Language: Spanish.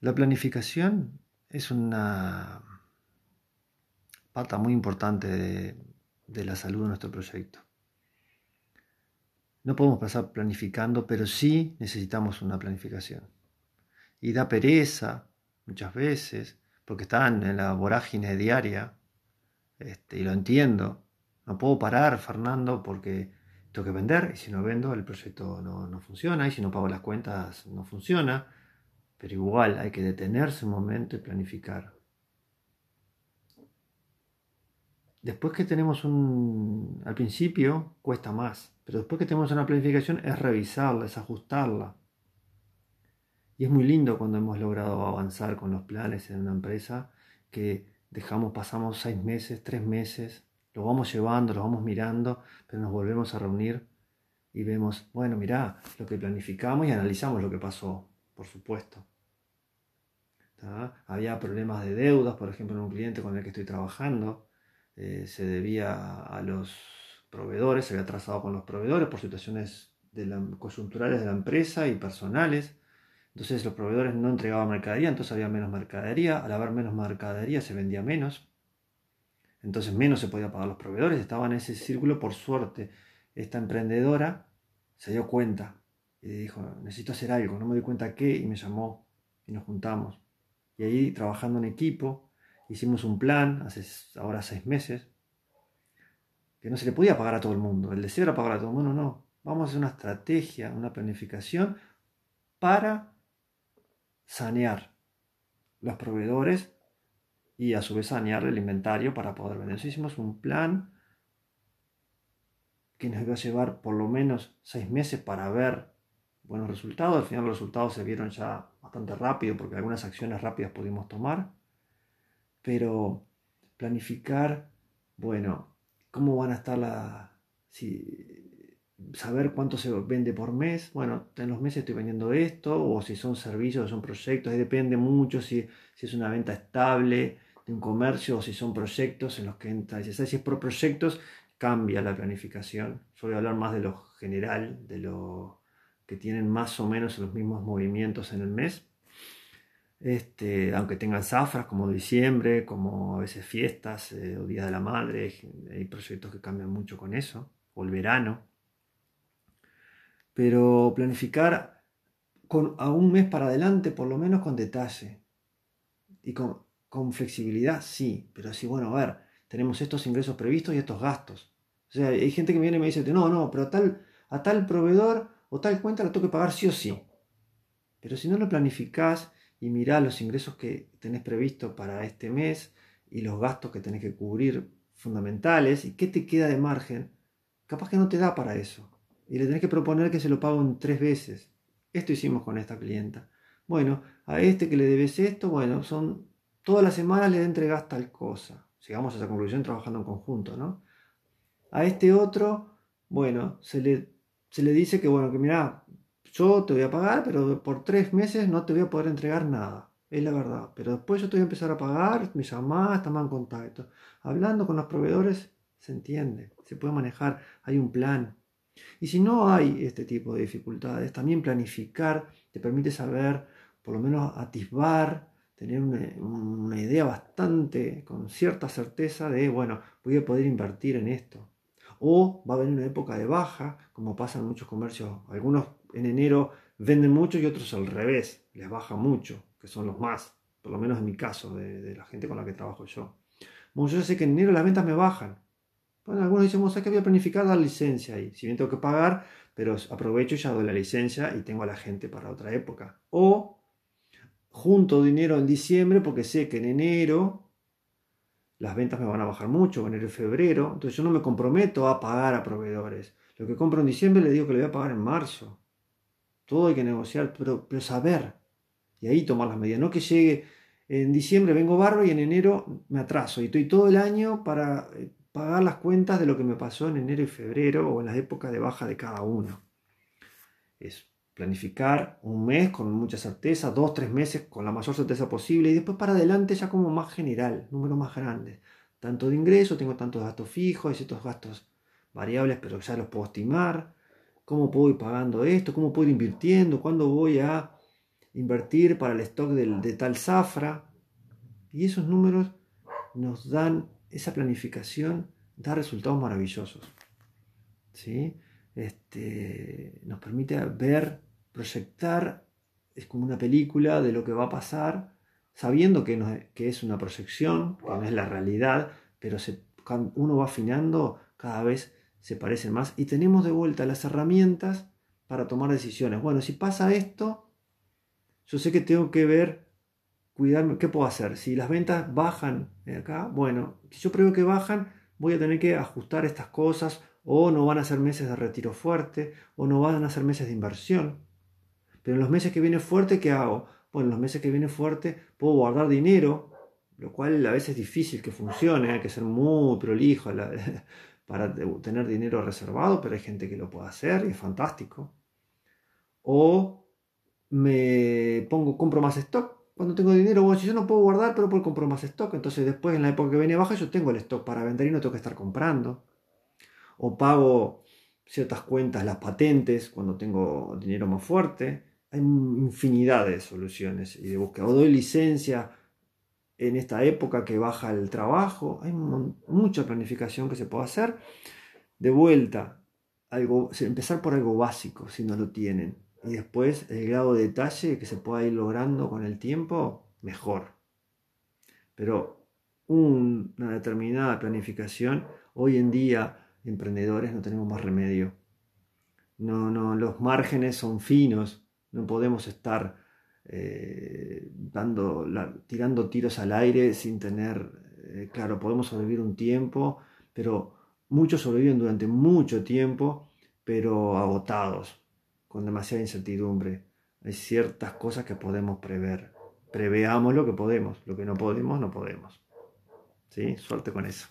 La planificación es una pata muy importante de, la salud de nuestro proyecto. No podemos pasar planificando, pero sí necesitamos una planificación. Y da pereza muchas veces, porque están en la vorágine diaria, este, y lo entiendo. No puedo parar, Fernando, porque tengo que vender, y si no vendo, el proyecto no, no funciona, y si no pago las cuentas, no funciona. Pero igual hay que detenerse un momento y planificar. Después que tenemos un... Al principio cuesta más, pero después que tenemos una planificación es revisarla, es ajustarla. Y es muy lindo cuando hemos logrado avanzar con los planes en una empresa que dejamos, pasamos seis meses, tres meses, lo vamos llevando, lo vamos mirando, pero nos volvemos a reunir y vemos, bueno, mirá, lo que planificamos y analizamos lo que pasó por supuesto. Había problemas de deudas, por ejemplo, en un cliente con el que estoy trabajando, eh, se debía a los proveedores, se había atrasado con los proveedores por situaciones de coyunturales de la empresa y personales. Entonces los proveedores no entregaban mercadería, entonces había menos mercadería. Al haber menos mercadería se vendía menos. Entonces menos se podía pagar los proveedores. Estaba en ese círculo. Por suerte, esta emprendedora se dio cuenta y dijo, necesito hacer algo, no me di cuenta qué, y me llamó y nos juntamos. Y ahí trabajando en equipo, hicimos un plan, hace ahora seis meses, que no se le podía pagar a todo el mundo. El deseo era pagar a todo el mundo, no. Vamos a hacer una estrategia, una planificación para sanear los proveedores y a su vez sanear el inventario para poder vender. Entonces hicimos un plan que nos iba a llevar por lo menos seis meses para ver buenos resultados. Al final los resultados se vieron ya bastante rápido porque algunas acciones rápidas pudimos tomar. Pero planificar, bueno, cómo van a estar las... saber cuánto se vende por mes. Bueno, en los meses estoy vendiendo esto, o si son servicios o son proyectos, depende mucho si, si es una venta estable de un comercio o si son proyectos en los que entra. Si es por proyectos, cambia la planificación. Yo voy a hablar más de lo general, de lo que tienen más o menos los mismos movimientos en el mes. Este, aunque tengan zafras como diciembre, como a veces fiestas eh, o Día de la Madre, hay proyectos que cambian mucho con eso, o el verano. Pero planificar con, a un mes para adelante, por lo menos con detalle. Y con, con flexibilidad, sí, pero sí, bueno, a ver, tenemos estos ingresos previstos y estos gastos. O sea, hay gente que viene y me dice, no, no, pero tal, a tal proveedor o tal cuenta la tengo que pagar sí o sí. Pero si no lo planificás y mirás los ingresos que tenés previsto para este mes y los gastos que tenés que cubrir fundamentales y qué te queda de margen, capaz que no te da para eso. Y le tenés que proponer que se lo paguen tres veces. Esto hicimos con esta clienta. Bueno, a este que le debes esto, bueno, son todas las semanas le entregas tal cosa. Llegamos a esa conclusión trabajando en conjunto, ¿no? A este otro, bueno, se le se le dice que, bueno, que mira, yo te voy a pagar, pero por tres meses no te voy a poder entregar nada. Es la verdad. Pero después yo te voy a empezar a pagar, me llamás, estamos en contacto. Hablando con los proveedores, se entiende, se puede manejar, hay un plan. Y si no hay este tipo de dificultades, también planificar te permite saber, por lo menos atisbar, tener una, una idea bastante, con cierta certeza de, bueno, voy a poder invertir en esto o va a venir una época de baja, como pasa en muchos comercios. Algunos en enero venden mucho y otros al revés, les baja mucho, que son los más, por lo menos en mi caso, de, la gente con la que trabajo yo. Bueno, yo sé que en enero las ventas me bajan. Bueno, algunos dicen, bueno, que voy a planificar dar licencia ahí. Si bien tengo que pagar, pero aprovecho y ya doy la licencia y tengo a la gente para otra época. O junto dinero en diciembre porque sé que en enero las ventas me van a bajar mucho, en enero y febrero, entonces yo no me comprometo a pagar a proveedores. Lo que compro en diciembre le digo que le voy a pagar en marzo. Todo hay que negociar, pero, saber. Y ahí tomar las medidas. No que llegue en diciembre vengo barro y en enero me atraso. Y estoy todo el año para eh, pagar las cuentas de lo que me pasó en enero y febrero o en las épocas de baja de cada uno. Es planificar un mes con mucha certeza, dos, tres meses con la mayor certeza posible y después para adelante ya como más general, números más grandes. Tanto de ingreso, tengo tantos gastos fijos, hay ciertos gastos variables, pero ya los puedo estimar. ¿Cómo puedo ir pagando esto? ¿Cómo puedo ir invirtiendo? ¿Cuándo voy a invertir para el stock de tal zafra. Y esos números nos dan, esa planificación da resultados maravillosos. ¿sí? Este, nos permite ver, proyectar, es como una película de lo que va a pasar, sabiendo que, no que es una proyección, que no es la realidad, pero uno va afinando, cada vez se parecen más y tenemos de vuelta las herramientas para tomar decisiones. Bueno, si pasa esto, yo sé que tengo que ver, cuidarme, ¿qué puedo hacer? Si las ventas bajan acá, bueno, si yo creo que bajan, voy a tener que ajustar estas cosas o no van a ser meses de retiro fuerte o no van a ser meses de inversión. Pero en los meses que viene fuerte, ¿qué hago? Bueno, en los meses que viene fuerte puedo guardar dinero, lo cual a veces es difícil que funcione, hay que ser muy prolijo para tener dinero reservado, pero hay gente que lo puede hacer y es fantástico. O me pongo, compro más stock. Cuando tengo dinero, bueno, si yo no puedo guardar, pero puedo comprar más stock. Entonces después en la época que viene baja yo tengo el stock para vender y no tengo que estar comprando. O pago ciertas cuentas, las patentes, cuando tengo dinero más fuerte. Hay infinidad de soluciones y de búsqueda. O doy licencia en esta época que baja el trabajo. Hay mucha planificación que se puede hacer. De vuelta, algo, empezar por algo básico si no lo tienen. Y después el grado de detalle que se pueda ir logrando con el tiempo, mejor. Pero una determinada planificación, hoy en día, emprendedores, no tenemos más remedio. No, no, los márgenes son finos, no podemos estar eh, dando, tirando tiros al aire sin tener, eh, claro, podemos sobrevivir un tiempo, pero muchos sobreviven durante mucho tiempo, pero agotados, con demasiada incertidumbre. Hay ciertas cosas que podemos prever. Preveamos lo que podemos, lo que no podemos, no podemos. ¿Sí? Suerte con eso.